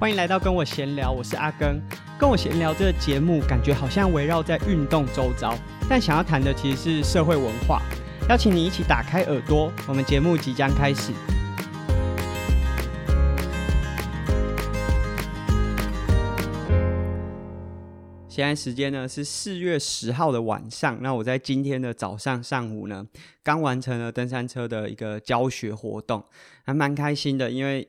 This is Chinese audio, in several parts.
欢迎来到跟我闲聊，我是阿耕。跟我闲聊这个节目，感觉好像围绕在运动周遭，但想要谈的其实是社会文化。邀请你一起打开耳朵，我们节目即将开始。现在时间呢是四月十号的晚上，那我在今天的早上上午呢，刚完成了登山车的一个教学活动，还蛮开心的，因为。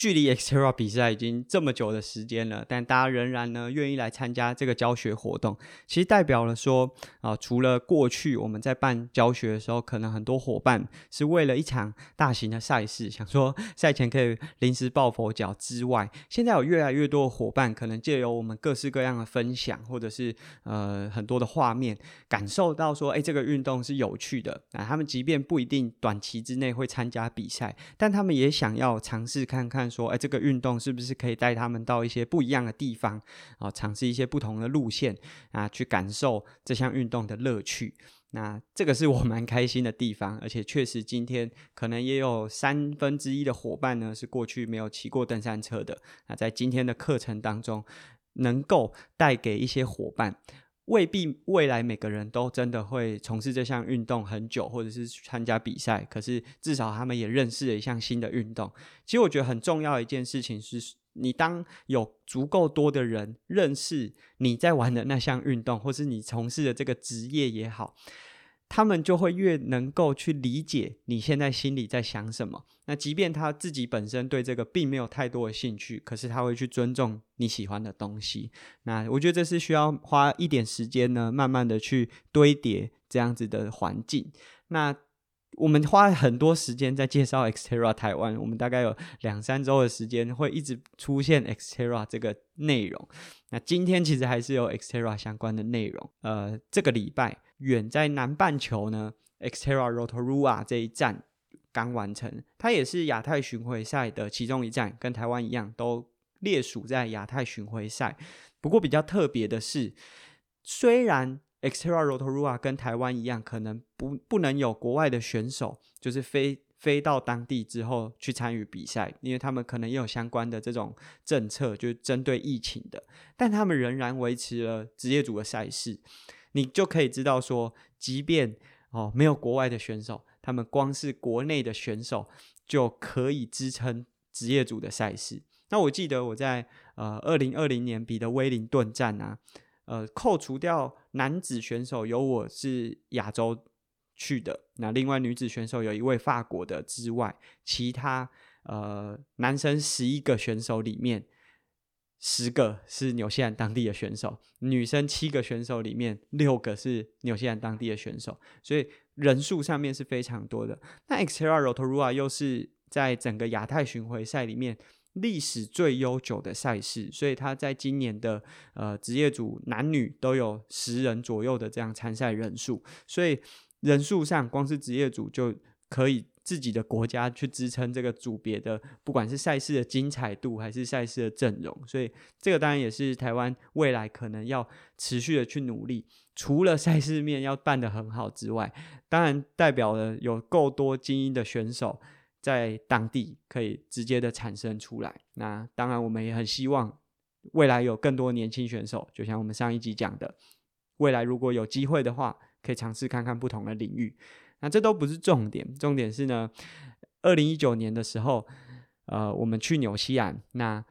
距离 XTERRA 比赛已经这么久的时间了，但大家仍然呢愿意来参加这个教学活动，其实代表了说啊、除了过去我们在办教学的时候，可能很多伙伴是为了一场大型的赛事，想说赛前可以临时抱佛脚之外，现在有越来越多的伙伴可能借由我们各式各样的分享，或者是呃很多的画面，感受到说，哎，这个运动是有趣的啊。他们即便不一定短期之内会参加比赛，但他们也想要尝试看看。说，哎，这个运动是不是可以带他们到一些不一样的地方啊？尝试一些不同的路线啊，去感受这项运动的乐趣。那这个是我蛮开心的地方，而且确实今天可能也有三分之一的伙伴呢，是过去没有骑过登山车的。那在今天的课程当中，能够带给一些伙伴。未必未来每个人都真的会从事这项运动很久，或者是参加比赛。可是至少他们也认识了一项新的运动。其实我觉得很重要的一件事情是，你当有足够多的人认识你在玩的那项运动，或是你从事的这个职业也好。他们就会越能够去理解你现在心里在想什么。那即便他自己本身对这个并没有太多的兴趣，可是他会去尊重你喜欢的东西。那我觉得这是需要花一点时间呢，慢慢的去堆叠这样子的环境。那我们花很多时间在介绍 exterra 台湾，我们大概有两三周的时间会一直出现 exterra 这个内容。那今天其实还是有 exterra 相关的内容。呃，这个礼拜。远在南半球呢，XTERRA Rotorua 这一站刚完成，它也是亚太巡回赛的其中一站，跟台湾一样，都列属在亚太巡回赛。不过比较特别的是，虽然 Exterra Rotorua 跟台湾一样，可能不不能有国外的选手，就是飞飞到当地之后去参与比赛，因为他们可能也有相关的这种政策，就是针对疫情的，但他们仍然维持了职业组的赛事。你就可以知道说，即便哦没有国外的选手，他们光是国内的选手就可以支撑职业组的赛事。那我记得我在呃二零二零年比的威灵顿站啊，呃扣除掉男子选手有我是亚洲去的，那另外女子选手有一位法国的之外，其他呃男生十一个选手里面。十个是纽西兰当地的选手，女生七个选手里面六个是纽西兰当地的选手，所以人数上面是非常多的。那 XTERRA Rotorua 又是在整个亚太巡回赛里面历史最悠久的赛事，所以他在今年的呃职业组男女都有十人左右的这样参赛人数，所以人数上光是职业组就可以。自己的国家去支撑这个组别的，不管是赛事的精彩度还是赛事的阵容，所以这个当然也是台湾未来可能要持续的去努力。除了赛事面要办得很好之外，当然代表了有够多精英的选手在当地可以直接的产生出来。那当然我们也很希望未来有更多年轻选手，就像我们上一集讲的，未来如果有机会的话，可以尝试看看不同的领域。那这都不是重点，重点是呢，二零一九年的时候，呃，我们去纽西兰，那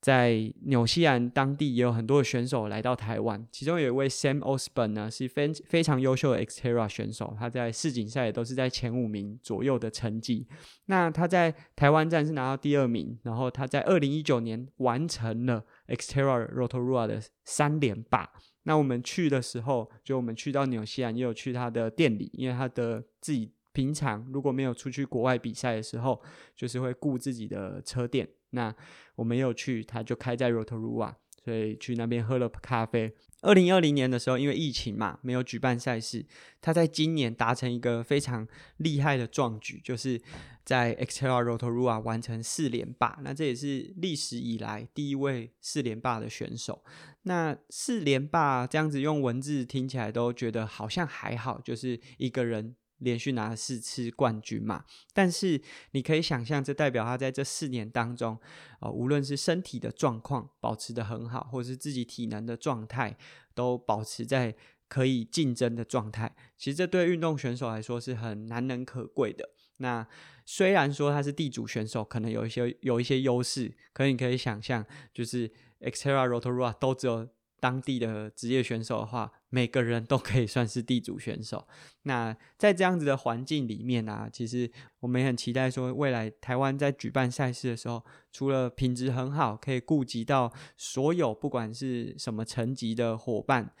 在纽西兰当地也有很多的选手来到台湾，其中有一位 Sam Osborne 呢，是非非常优秀的 Exterra 选手，他在世锦赛也都是在前五名左右的成绩。那他在台湾站是拿到第二名，然后他在二零一九年完成了 ExterraRotorua 的三连霸。那我们去的时候，就我们去到纽西兰，也有去他的店里，因为他的自己平常如果没有出去国外比赛的时候，就是会雇自己的车店。那我们也有去，他就开在 Rotorua，所以去那边喝了咖啡。二零二零年的时候，因为疫情嘛，没有举办赛事。他在今年达成一个非常厉害的壮举，就是在 XTERRA Rotorua 完成四连霸。那这也是历史以来第一位四连霸的选手。那四连霸这样子用文字听起来都觉得好像还好，就是一个人连续拿了四次冠军嘛。但是你可以想象，这代表他在这四年当中，呃，无论是身体的状况保持得很好，或者是自己体能的状态都保持在可以竞争的状态。其实这对运动选手来说是很难能可贵的。那虽然说他是地主选手，可能有一些有一些优势，可你可以想象，就是 Xterra Rotorua 都只有当地的职业选手的话，每个人都可以算是地主选手。那在这样子的环境里面啊，其实我们也很期待说，未来台湾在举办赛事的时候，除了品质很好，可以顾及到所有不管是什么层级的伙伴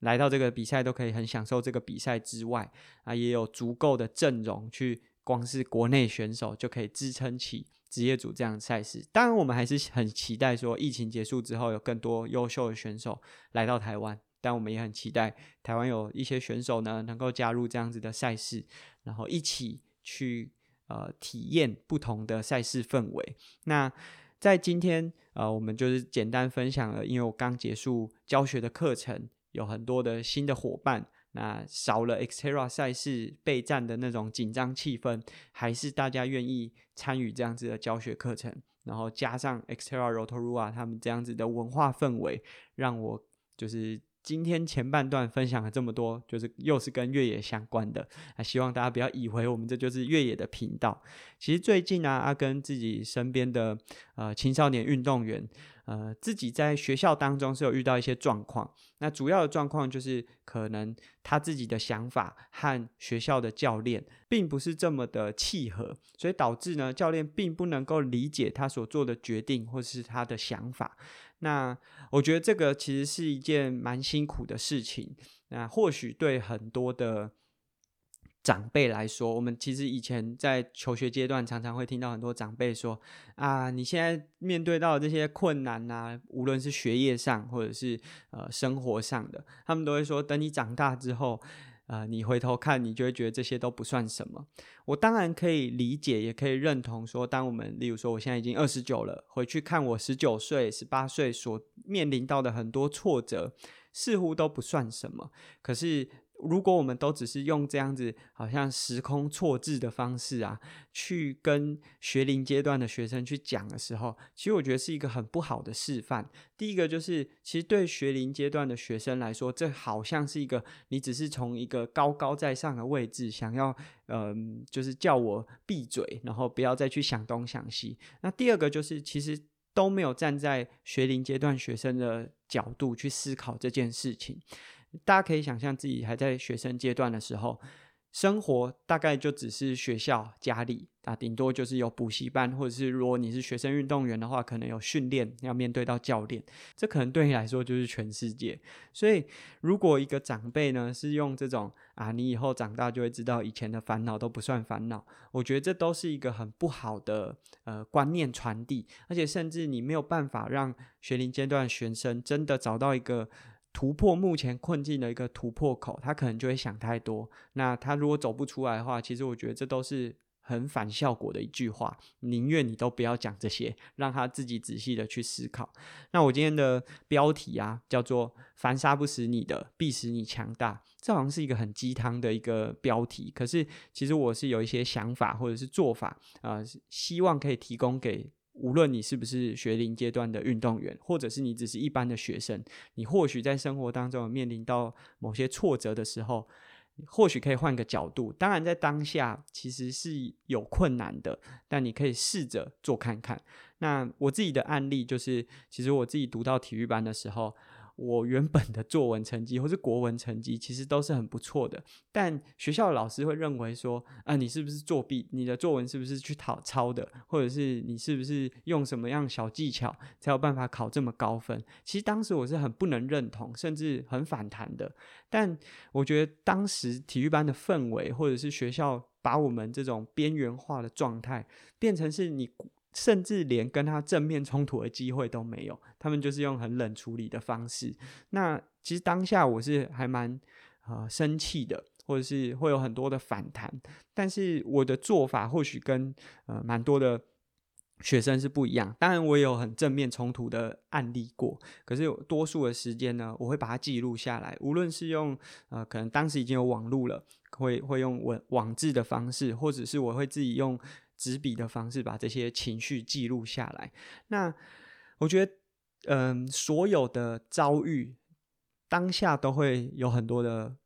来到这个比赛，都可以很享受这个比赛之外，啊，也有足够的阵容去。光是国内选手就可以支撑起职业组这样的赛事。当然，我们还是很期待说，疫情结束之后有更多优秀的选手来到台湾。但我们也很期待台湾有一些选手呢，能够加入这样子的赛事，然后一起去呃体验不同的赛事氛围。那在今天呃，我们就是简单分享了，因为我刚结束教学的课程，有很多的新的伙伴。那少了 Xterra 赛事备战的那种紧张气氛，还是大家愿意参与这样子的教学课程，然后加上 Xterra Rotorua 他们这样子的文化氛围，让我就是。今天前半段分享了这么多，就是又是跟越野相关的，啊，希望大家不要以为我们这就是越野的频道。其实最近呢，啊，阿跟自己身边的呃青少年运动员，呃，自己在学校当中是有遇到一些状况。那主要的状况就是，可能他自己的想法和学校的教练并不是这么的契合，所以导致呢，教练并不能够理解他所做的决定或是他的想法。那我觉得这个其实是一件蛮辛苦的事情。那或许对很多的长辈来说，我们其实以前在求学阶段，常常会听到很多长辈说：“啊，你现在面对到这些困难啊，无论是学业上或者是呃生活上的，他们都会说，等你长大之后。”、呃，你回头看，你就会觉得这些都不算什么。我当然可以理解，也可以认同说，当我们，例如说，我现在已经二十九了，回去看我十九岁、十八岁所面临到的很多挫折，似乎都不算什么。可是。如果我们都只是用这样子好像时空错置的方式啊，去跟学龄阶段的学生去讲的时候，其实我觉得是一个很不好的示范。第一个就是，其实对学龄阶段的学生来说，这好像是一个你只是从一个高高在上的位置，想要嗯、就是叫我闭嘴，然后不要再去想东想西。那第二个就是，其实都没有站在学龄阶段学生的角度去思考这件事情。大家可以想象自己还在学生阶段的时候，生活大概就只是学校、家里啊，顶多就是有补习班，或者是如果你是学生运动员的话，可能有训练要面对到教练，这可能对你来说就是全世界。所以，如果一个长辈呢是用这种啊，你以后长大就会知道以前的烦恼都不算烦恼，我觉得这都是一个很不好的呃观念传递，而且甚至你没有办法让学龄阶段学生真的找到一个。突破目前困境的一个突破口，他可能就会想太多。那他如果走不出来的话，其实我觉得这都是很反效果的一句话。宁愿你都不要讲这些，让他自己仔细的去思考。那我今天的标题啊，叫做“凡杀不死你的，必使你强大”。这好像是一个很鸡汤的一个标题，可是其实我是有一些想法或者是做法啊，呃，希望可以提供给。无论你是不是学龄阶段的运动员，或者是你只是一般的学生，你或许在生活当中面临到某些挫折的时候，或许可以换个角度。当然，在当下其实是有困难的，但你可以试着做看看。那我自己的案例就是，其实我自己读到体育班的时候。我原本的作文成绩或是国文成绩其实都是很不错的，但学校老师会认为说，啊，你是不是作弊？你的作文是不是去讨抄的？或者是你是不是用什么样小技巧才有办法考这么高分？其实当时我是很不能认同，甚至很反弹的。但我觉得当时体育班的氛围，或者是学校把我们这种边缘化的状态，变成是你。甚至连跟他正面冲突的机会都没有，他们就是用很冷处理的方式。那其实当下我是还蛮呃生气的，或者是会有很多的反弹。但是我的做法或许跟呃蛮多的学生是不一样。当然我有很正面冲突的案例过，可是有多数的时间呢，我会把它记录下来。无论是用呃可能当时已经有网络了。会会用文网志的方式，或者是我会自己用纸笔的方式把这些情绪记录下来。那我觉得，嗯，所有的遭遇当下都会有很多的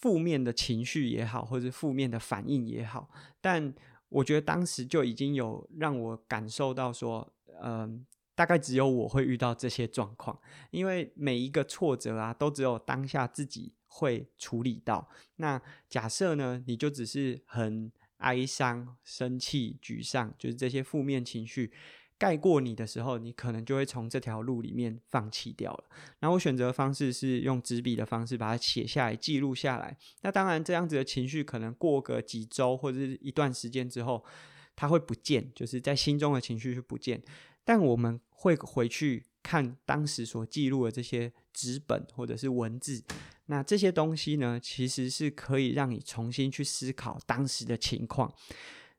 负面的情绪也好，或者负面的反应也好，但我觉得当时就已经有让我感受到说，嗯。大概只有我会遇到这些状况，因为每一个挫折啊，都只有当下自己会处理到。那假设呢，你就只是很哀伤、生气、沮丧，就是这些负面情绪盖过你的时候，你可能就会从这条路里面放弃掉了。然后我选择的方式是用纸笔的方式把它写下来、记录下来。那当然，这样子的情绪可能过个几周或者是一段时间之后，它会不见，就是在心中的情绪是不见。但我们会回去看当时所记录的这些纸本或者是文字，那这些东西呢，其实是可以让你重新去思考当时的情况。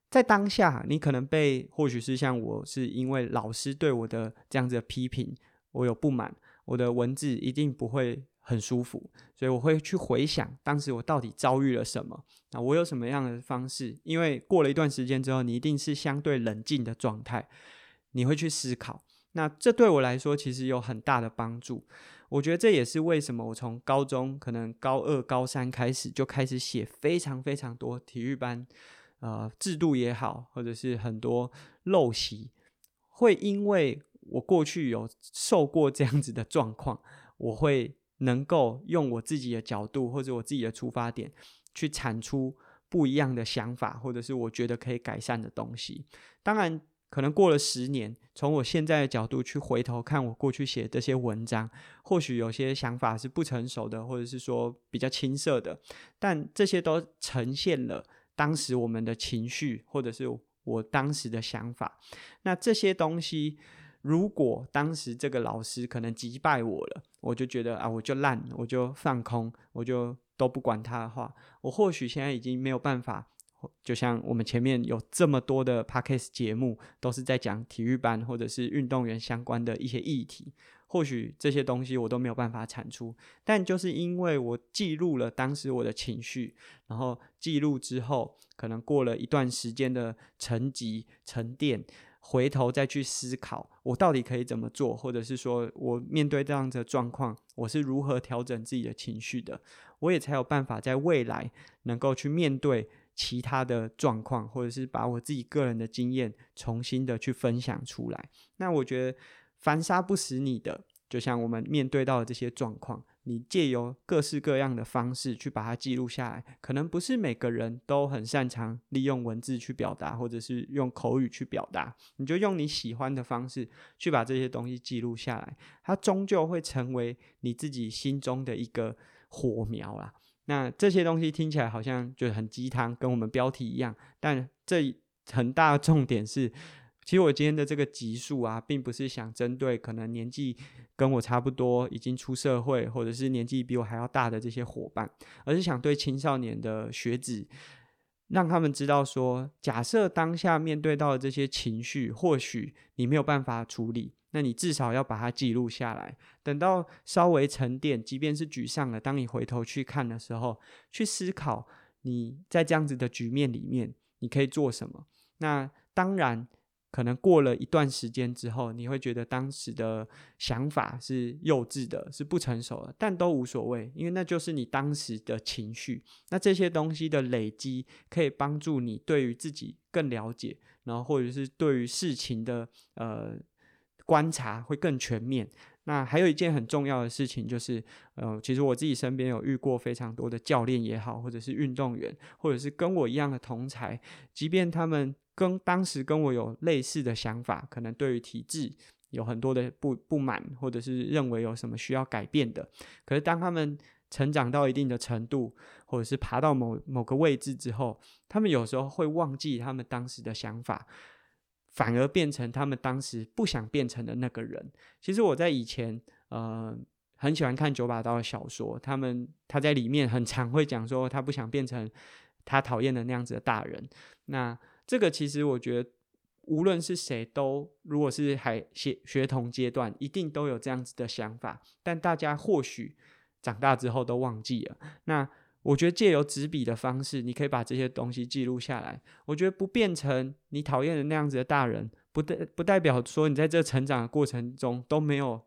在当下，你可能被或许是像我是因为老师对我的这样子的批评，我有不满，我的文字一定不会很舒服，所以我会去回想当时我到底遭遇了什么，那我有什么样的方式？因为过了一段时间之后，你一定是相对冷静的状态。你会去思考，那这对我来说其实有很大的帮助。我觉得这也是为什么我从高中可能高二、高三开始就开始写非常非常多体育班，呃，制度也好，或者是很多陋习，会因为我过去有受过这样子的状况，我会能够用我自己的角度或者我自己的出发点去产出不一样的想法，或者是我觉得可以改善的东西。当然。可能过了十年，从我现在的角度去回头看我过去写这些文章，或许有些想法是不成熟的，或者是说比较青涩的，但这些都呈现了当时我们的情绪，或者是我当时的想法。那这些东西，如果当时这个老师可能击败我了，我就觉得啊，我就烂，我就放空，我就都不管他的话，我或许现在已经没有办法。就像我们前面有这么多的 Podcast 节目，都是在讲体育班或者是运动员相关的一些议题。或许这些东西我都没有办法产出，但就是因为我记录了当时我的情绪，然后记录之后，可能过了一段时间的沉积沉淀，回头再去思考我到底可以怎么做，或者是说我面对这样的状况，我是如何调整自己的情绪的，我也才有办法在未来能够去面对。其他的状况，或者是把我自己个人的经验重新的去分享出来。那我觉得，凡杀不死你的，就像我们面对到的这些状况，你借由各式各样的方式去把它记录下来。可能不是每个人都很擅长利用文字去表达，或者是用口语去表达，你就用你喜欢的方式去把这些东西记录下来，它终究会成为你自己心中的一个火苗啦。那这些东西听起来好像就很鸡汤，跟我们标题一样。但这很大的重点是，其实我今天的这个集数啊，并不是想针对可能年纪跟我差不多、已经出社会，或者是年纪比我还要大的这些伙伴，而是想对青少年的学子，让他们知道说，假设当下面对到的这些情绪，或许你没有办法处理。那你至少要把它记录下来，等到稍微沉淀，即便是沮丧了，当你回头去看的时候，去思考你在这样子的局面里面，你可以做什么。那当然，可能过了一段时间之后，你会觉得当时的想法是幼稚的，是不成熟的，但都无所谓，因为那就是你当时的情绪。那这些东西的累积，可以帮助你对于自己更了解，然后或者是对于事情的呃。观察会更全面。那还有一件很重要的事情就是，呃，其实我自己身边有遇过非常多的教练也好，或者是运动员，或者是跟我一样的同才，即便他们跟当时跟我有类似的想法，可能对于体制有很多的不不满，或者是认为有什么需要改变的，可是当他们成长到一定的程度，或者是爬到某某个位置之后，他们有时候会忘记他们当时的想法。反而变成他们当时不想变成的那个人。其实我在以前，呃，很喜欢看九把刀的小说，他们他在里面很常会讲说，他不想变成他讨厌的那样子的大人。那这个其实我觉得，无论是谁都，如果是还学学童阶段，一定都有这样子的想法。但大家或许长大之后都忘记了。那我觉得借由纸笔的方式，你可以把这些东西记录下来。我觉得不变成你讨厌的那样子的大人，不代不代表说你在这成长的过程中都没有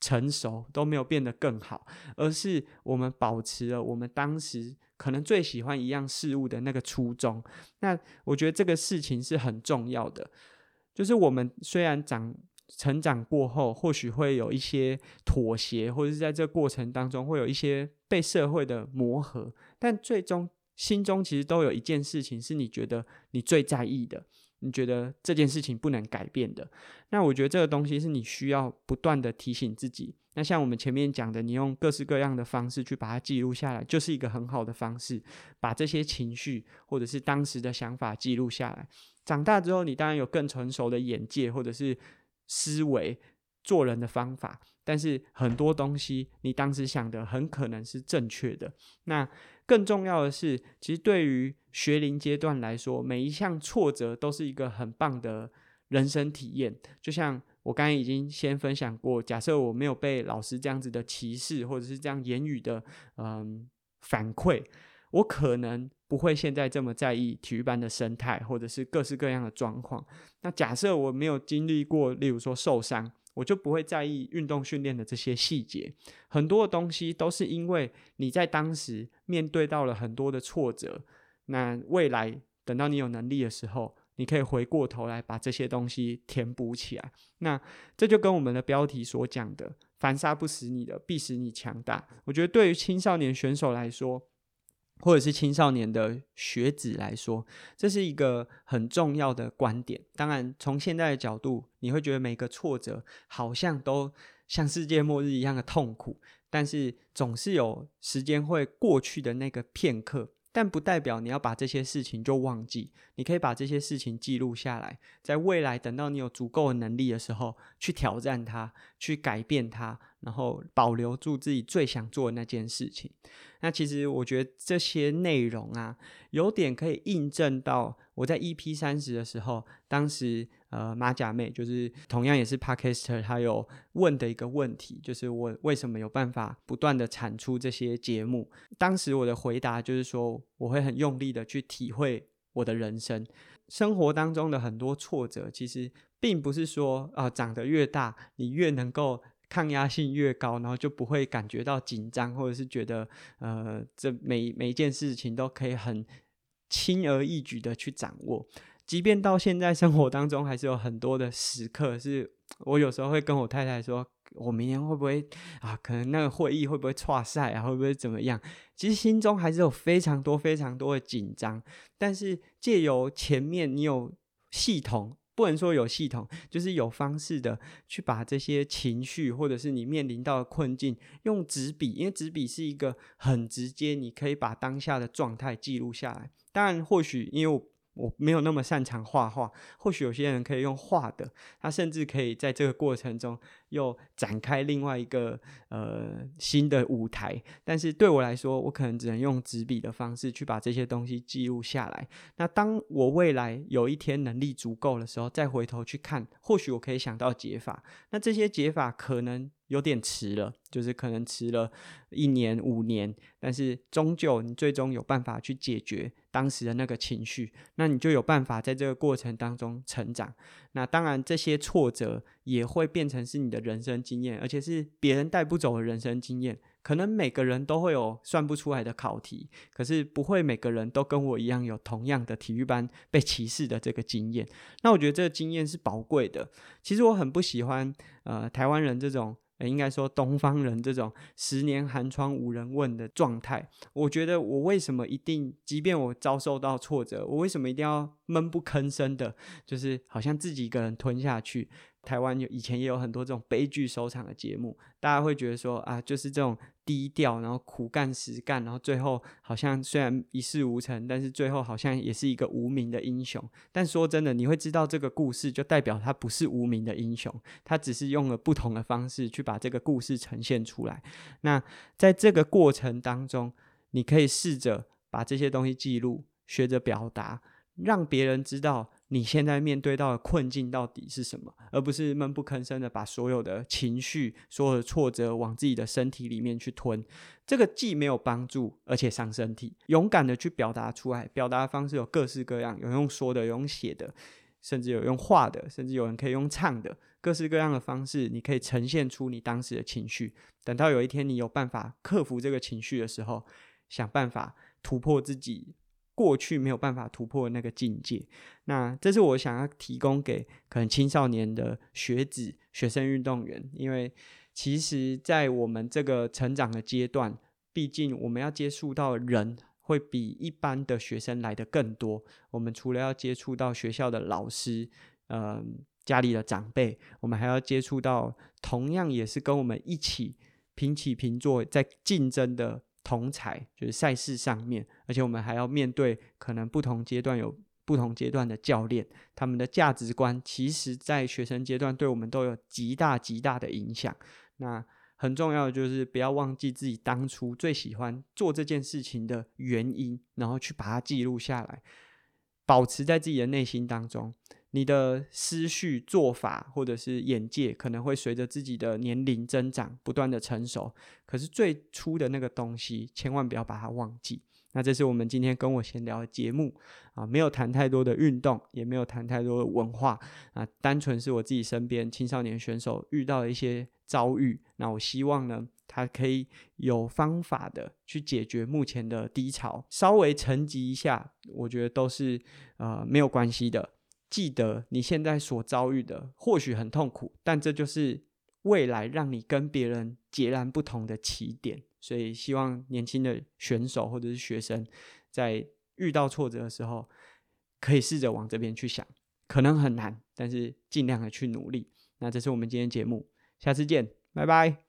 成熟，都没有变得更好，而是我们保持了我们当时可能最喜欢一样事物的那个初衷。那我觉得这个事情是很重要的，就是我们虽然长。成长过后，或许会有一些妥协，或者是在这过程当中会有一些被社会的磨合，但最终心中其实都有一件事情是你觉得你最在意的，你觉得这件事情不能改变的。那我觉得这个东西是你需要不断的提醒自己。那像我们前面讲的，你用各式各样的方式去把它记录下来，就是一个很好的方式，把这些情绪或者是当时的想法记录下来。长大之后，你当然有更成熟的眼界，或者是。思维做人的方法，但是很多东西你当时想的很可能是正确的。那更重要的是，其实对于学龄阶段来说，每一项挫折都是一个很棒的人生体验。就像我刚才已经先分享过，假设我没有被老师这样子的歧视，或者是这样言语的嗯反馈。我可能不会现在这么在意体育班的生态，或者是各式各样的状况。那假设我没有经历过，例如说受伤，我就不会在意运动训练的这些细节。很多的东西都是因为你在当时面对到了很多的挫折。那未来等到你有能力的时候，你可以回过头来把这些东西填补起来。那这就跟我们的标题所讲的“凡杀不死你的，必使你强大”。我觉得对于青少年选手来说，或者是青少年的学子来说，这是一个很重要的观点。当然，从现在的角度，你会觉得每个挫折好像都像世界末日一样的痛苦，但是总是有时间会过去的那个片刻。但不代表你要把这些事情就忘记，你可以把这些事情记录下来，在未来等到你有足够的能力的时候，去挑战它，去改变它，然后保留住自己最想做的那件事情。那其实我觉得这些内容啊，有点可以印证到我在 EP 三十的时候，当时。呃，马甲妹就是同样也是 Podcaster，她有问的一个问题，就是我为什么有办法不断的产出这些节目？当时我的回答就是说，我会很用力的去体会我的人生，生活当中的很多挫折，其实并不是说啊、长得越大，你越能够抗压性越高，然后就不会感觉到紧张，或者是觉得呃，这每每一件事情都可以很轻而易举的去掌握。即便到现在，生活当中还是有很多的时刻，是我有时候会跟我太太说，我明年会不会啊？可能那个会议会不会挫赛啊？会不会怎么样？其实心中还是有非常多、非常多的紧张。但是借由前面你有系统，不能说有系统，就是有方式的去把这些情绪，或者是你面临到的困境，用纸笔，因为纸笔是一个很直接，你可以把当下的状态记录下来。当然，或许因为我。我没有那么擅长画画，或许有些人可以用画的，他甚至可以在这个过程中又展开另外一个呃新的舞台。但是对我来说，我可能只能用纸笔的方式去把这些东西记录下来。那当我未来有一天能力足够的时候，再回头去看，或许我可以想到解法。那这些解法可能。有点迟了，就是可能迟了一年五年，但是终究你最终有办法去解决当时的那个情绪，那你就有办法在这个过程当中成长。那当然这些挫折也会变成是你的人生经验，而且是别人带不走的人生经验。可能每个人都会有算不出来的考题，可是不会每个人都跟我一样有同样的体育班被歧视的这个经验。那我觉得这个经验是宝贵的。其实我很不喜欢呃台湾人这种。应该说，东方人这种十年寒窗无人问的状态，我觉得我为什么一定，即便我遭受到挫折，我为什么一定要闷不吭声的，就是好像自己一个人吞下去？台湾有以前也有很多这种悲剧收场的节目，大家会觉得说啊，就是这种低调，然后苦干实干，然后最后好像虽然一事无成，但是最后好像也是一个无名的英雄。但说真的，你会知道这个故事，就代表他不是无名的英雄，他只是用了不同的方式去把这个故事呈现出来。那在这个过程当中，你可以试着把这些东西记录，学着表达，让别人知道。你现在面对到的困境到底是什么，而不是闷不吭声的把所有的情绪、所有的挫折往自己的身体里面去吞。这个既没有帮助，而且伤身体。勇敢的去表达出来，表达的方式有各式各样，有用说的，有用写的，甚至有用画的，甚至有人可以用唱的，各式各样的方式，你可以呈现出你当时的情绪。等到有一天你有办法克服这个情绪的时候，想办法突破自己。过去没有办法突破那个境界，那这是我想要提供给可能青少年的学子、学生运动员，因为其实，在我们这个成长的阶段，毕竟我们要接触到人会比一般的学生来的更多。我们除了要接触到学校的老师，嗯、呃，家里的长辈，我们还要接触到同样也是跟我们一起平起平坐在竞争的。同才就是赛事上面，而且我们还要面对可能不同阶段有不同阶段的教练，他们的价值观，其实在学生阶段对我们都有极大极大的影响。那很重要的就是不要忘记自己当初最喜欢做这件事情的原因，然后去把它记录下来，保持在自己的内心当中。你的思绪、做法或者是眼界，可能会随着自己的年龄增长不断的成熟。可是最初的那个东西，千万不要把它忘记。那这是我们今天跟我闲聊的节目啊，没有谈太多的运动，也没有谈太多的文化啊，单纯是我自己身边青少年选手遇到的一些遭遇。那我希望呢，他可以有方法的去解决目前的低潮，稍微沉寂一下，我觉得都是呃没有关系的。记得你现在所遭遇的或许很痛苦，但这就是未来让你跟别人截然不同的起点。所以，希望年轻的选手或者是学生在遇到挫折的时候，可以试着往这边去想。可能很难，但是尽量的去努力。那这是我们今天节目，下次见，拜拜。